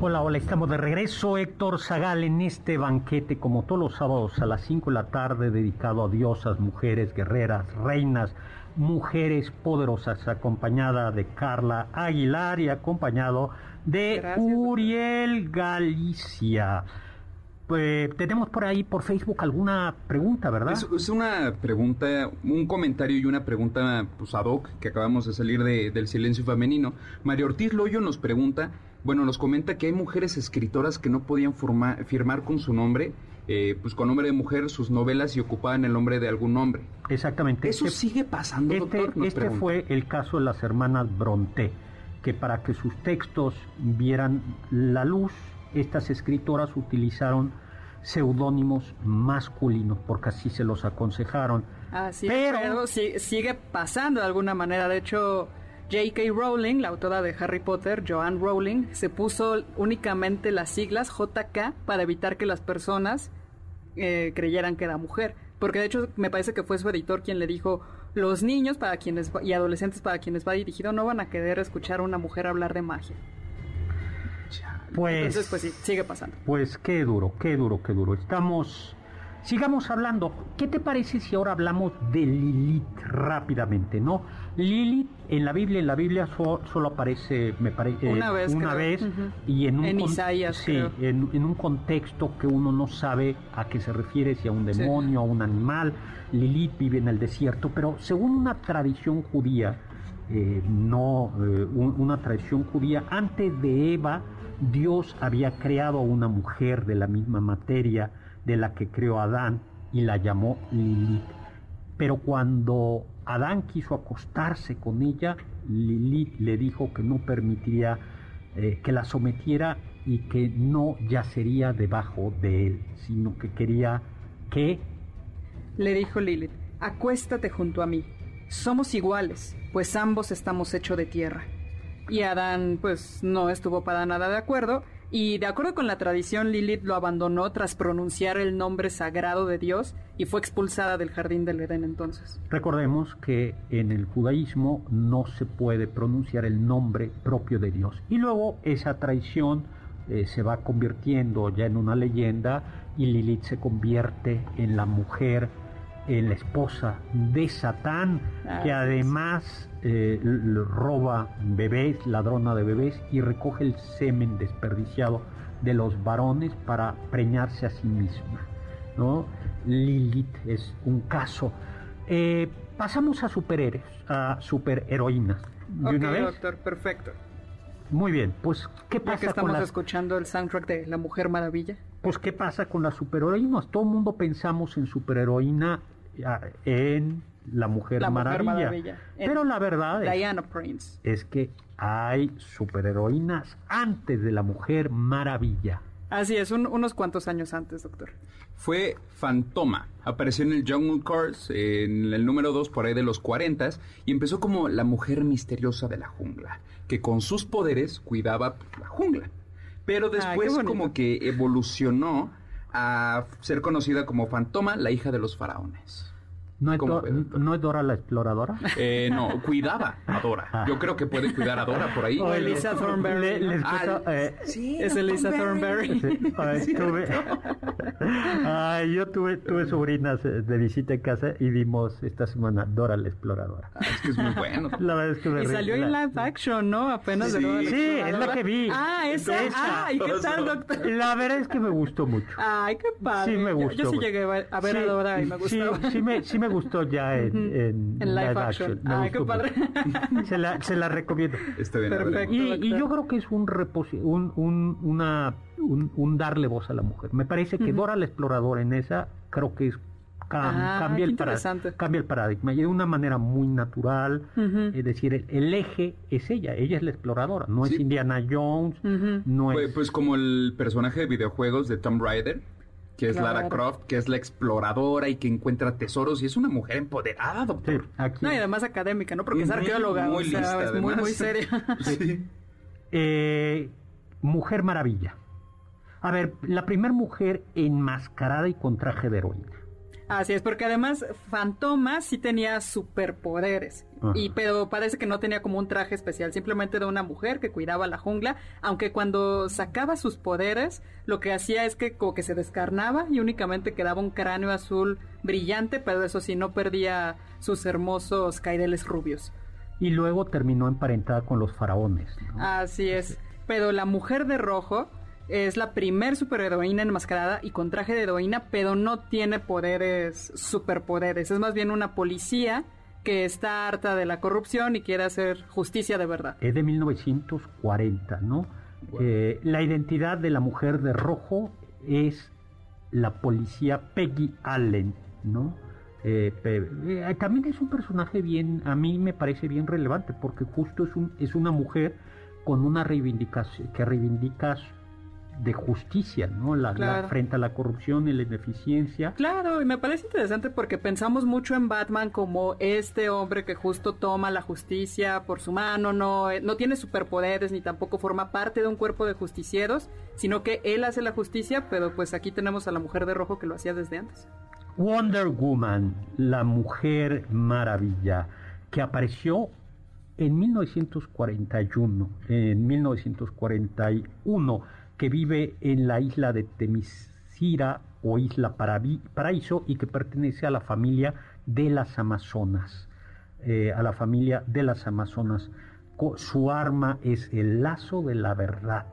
D: Hola, hola, estamos de regreso. Héctor Zagal en este banquete, como todos los sábados a las 5 de la tarde, dedicado a diosas, mujeres, guerreras, reinas, mujeres poderosas, acompañada de Carla Aguilar y acompañado de Uriel Galicia. Pues, tenemos por ahí por Facebook alguna pregunta, ¿verdad?
E: Es, una pregunta, un comentario y una pregunta pues, ad hoc que acabamos de salir de, del silencio femenino. María Ortiz Loyo nos pregunta bueno, nos comenta que hay mujeres escritoras que no podían firmar con su nombre, eh, pues con nombre de mujer, sus novelas y ocupaban el nombre de algún nombre.
D: Exactamente.
E: ¿Eso este sigue pasando,
D: este,
E: doctor?
D: este fue el caso de las hermanas Bronte, que para que sus textos vieran la luz, estas escritoras utilizaron seudónimos masculinos, porque así se los aconsejaron
C: Así pero, pero sigue pasando de alguna manera. De hecho, J.K. Rowling, la autora de Harry Potter, Joanne Rowling, se puso únicamente las siglas JK para evitar que las personas eh, creyeran que era mujer. Porque de hecho me parece que fue su editor quien le dijo, los niños para quienes y adolescentes para quienes va dirigido no van a querer escuchar a una mujer hablar de magia.
D: Pues,
C: Entonces, pues sí, sigue pasando.
D: Pues qué duro, qué duro, qué duro. Estamos Sigamos hablando. ¿Qué te parece si ahora hablamos de Lilith rápidamente, no? Lilith en la Biblia, en la Biblia solo aparece, me parece,
C: una vez,
D: una vez y en un
C: en Isaías,
D: sí, en, un contexto que uno no sabe a qué se refiere, si a un demonio, a un animal. Lilith vive en el desierto, pero según una tradición judía, eh, no eh, una tradición judía, antes de Eva, Dios había creado a una mujer de la misma materia de la que creó Adán y la llamó Lilith. Pero cuando Adán quiso acostarse con ella, Lilith le dijo que no permitiría eh, que la sometiera y que no yacería debajo de él, sino que quería que...
C: Le dijo Lilith, acuéstate junto a mí, somos iguales, pues ambos estamos hechos de tierra. Y Adán pues no estuvo para nada de acuerdo y de acuerdo con la tradición, Lilith lo abandonó tras pronunciar el nombre sagrado de Dios y fue expulsada del jardín del Edén entonces.
D: Recordemos que en el judaísmo no se puede pronunciar el nombre propio de Dios. Y luego esa traición eh, se va convirtiendo ya en una leyenda y Lilith se convierte en la mujer la esposa de Satán, que además eh, roba bebés, ladrona de bebés, y recoge el semen desperdiciado de los varones para preñarse a sí misma. ¿no? Lilith es un caso. Eh, pasamos a superhéroes, a superheroínas.
C: ¿De una vez? doctor, perfecto.
D: Muy bien, pues ¿qué pasa
C: ya que estamos escuchando el soundtrack de La Mujer Maravilla?
D: Pues ¿qué pasa con las superheroínas? Todo el mundo pensamos en superheroína en La Mujer, Maravilla. Pero la verdad es, que hay superheroínas antes de La Mujer Maravilla.
C: Así es, unos cuantos años antes, doctor.
E: Fue Fantoma. Apareció en el Jungle Cars, en el número 2 por ahí de los 40 y empezó como la mujer misteriosa de la jungla, que con sus poderes cuidaba la jungla. Pero después como que evolucionó a ser conocida como Fantoma, la hija de los faraones.
D: ¿No es, Dora la exploradora?
E: Eh, no, cuidaba a Dora. Ah. Yo creo que puede cuidar a Dora por ahí.
C: O Elisa Thornberry.
E: Ah,
C: eh, sí, es Elisa Thornberry.
D: yo tuve, tuve sobrinas eh, de visita en casa y vimos esta semana Dora la exploradora.
E: Ah, es que es muy bueno.
D: La verdad es que me
C: Y salió en live action, ¿no? Apenas de Dora
D: Sí, es la que vi.
C: Ah, esa. Ah, ¿y qué tal, doctor?
D: La verdad es que me gustó mucho.
C: Ay, qué padre.
D: Sí, me gustó.
C: Yo, sí llegué a ver a Dora y me gustó.
D: Sí, sí me, sí me gustó ya en,
C: live, action. Ay, qué padre. [laughs]
D: Se la, se la recomiendo.
E: Está bien.
C: Perfecto,
D: y, yo creo que es un, un, un, una, un, darle voz a la mujer. Me parece que Dora la exploradora en esa creo que es ah, cambia, el cambia el paradigma y de una manera muy natural. Es decir, el, eje es ella, ella es la exploradora, no es Indiana Jones, no
E: pues,
D: es...
E: Pues como el personaje de videojuegos de Tomb Raider, que es Lara Croft, que es la exploradora y que encuentra tesoros y es una mujer empoderada, doctor.
C: No, y además académica, ¿no? Porque es arqueóloga, muy o sea, es muy, muy seria. [laughs]
D: sí. Eh, mujer Maravilla. A ver, la primera mujer enmascarada y con traje de heroína.
C: Así es, porque además Fantoma sí tenía superpoderes, y, pero parece que no tenía como un traje especial, simplemente era una mujer que cuidaba la jungla, aunque cuando sacaba sus poderes, lo que hacía es que como que se descarnaba y únicamente quedaba un cráneo azul brillante, pero eso sí, no perdía sus hermosos caireles rubios.
D: Y luego terminó emparentada con los faraones.
C: Así es, pero la mujer de rojo es la primer superheroína enmascarada y con traje de heroína, pero no tiene poderes, superpoderes. Es más bien una policía que está harta de la corrupción y quiere hacer justicia de verdad.
D: Es de 1940, ¿no? Eh, la identidad de la mujer de rojo es la policía Peggy Allen, ¿no? Eh, eh, también es un personaje bien, a mí me parece bien relevante porque justo es, un, es una mujer con una reivindicación, que reivindica de justicia, ¿no? La, frente a la corrupción y la ineficiencia.
C: Claro, y me parece interesante porque pensamos mucho en Batman como este hombre que justo toma la justicia por su mano, no, no tiene superpoderes ni tampoco forma parte de un cuerpo de justicieros, sino que él hace la justicia, pero pues aquí tenemos a la mujer de rojo que lo hacía desde antes.
D: Wonder Woman, la mujer maravilla, que apareció en 1941, en 1941, que vive en la isla de Temiscira o Isla Paraíso y que pertenece a la familia de las Amazonas, eh, a la familia de las Amazonas. Su arma es el lazo de la verdad.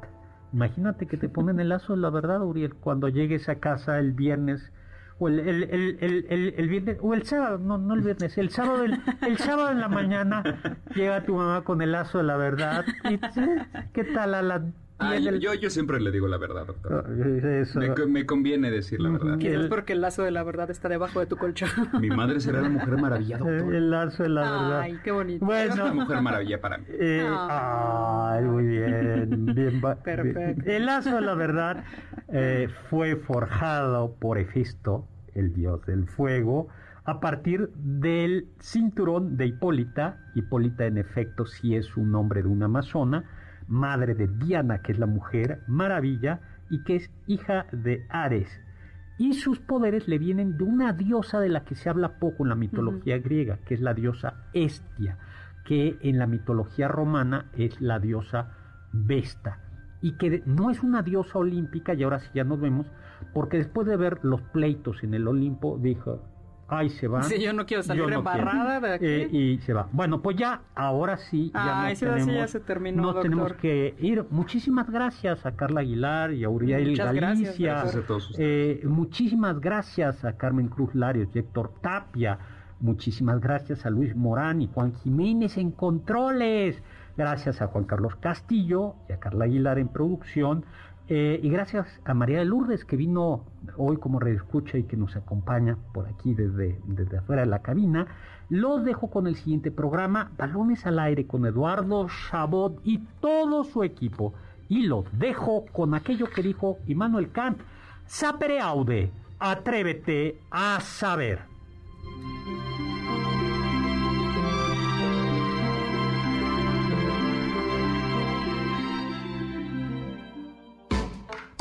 D: Imagínate que te ponen el lazo de la verdad, Uriel, cuando llegues a casa el viernes o el, el, el, el, viernes, o el sábado, no, no el viernes, el sábado, el, sábado en la mañana llega tu mamá con el lazo de la verdad y ¿qué tal a la
E: yo, yo siempre le digo la verdad, doctor. Ah, me, conviene decir la verdad.
C: es porque el lazo de la verdad está debajo de tu colchón. [laughs]
E: Mi madre será la mujer maravilla, doctor.
D: El lazo de la verdad.
C: Ay, qué bonito.
E: Bueno, es la mujer maravilla para mí.
D: Eh, ay, muy bien. bien Perfecto. El lazo de la verdad eh, fue forjado por Efisto, el dios del fuego, a partir del cinturón de Hipólita. Hipólita, en efecto, sí es un nombre de una amazona madre de Diana, que es la mujer maravilla, y que es hija de Ares. Y sus poderes le vienen de una diosa de la que se habla poco en la mitología griega, que es la diosa Estia, que en la mitología romana es la diosa Vesta, y que no es una diosa olímpica, y ahora sí ya nos vemos, porque después de ver los pleitos en el Olimpo, dijo, Ahí se va.
C: Sí, yo no quiero salir embarrada de aquí.
D: Eh, y se va. Bueno, pues ya, ahora sí, ya, tenemos,
C: ya se terminó,
D: no tenemos que ir. Muchísimas gracias a Carla Aguilar y a Uriel Galicia.
E: Gracias. a todos
D: eh, muchísimas gracias a Carmen Cruz Larios y Héctor Tapia. Muchísimas gracias a Luis Morán y Juan Jiménez en controles. Gracias a Juan Carlos Castillo y a Carla Aguilar en producción. Eh, y gracias a María de Lourdes que vino hoy como reescucha y que nos acompaña por aquí desde, desde afuera de la cabina. Los dejo con el siguiente programa, Balones al Aire con Eduardo Chabot y todo su equipo. Y los dejo con aquello que dijo Immanuel Kant, sapere aude, atrévete a saber.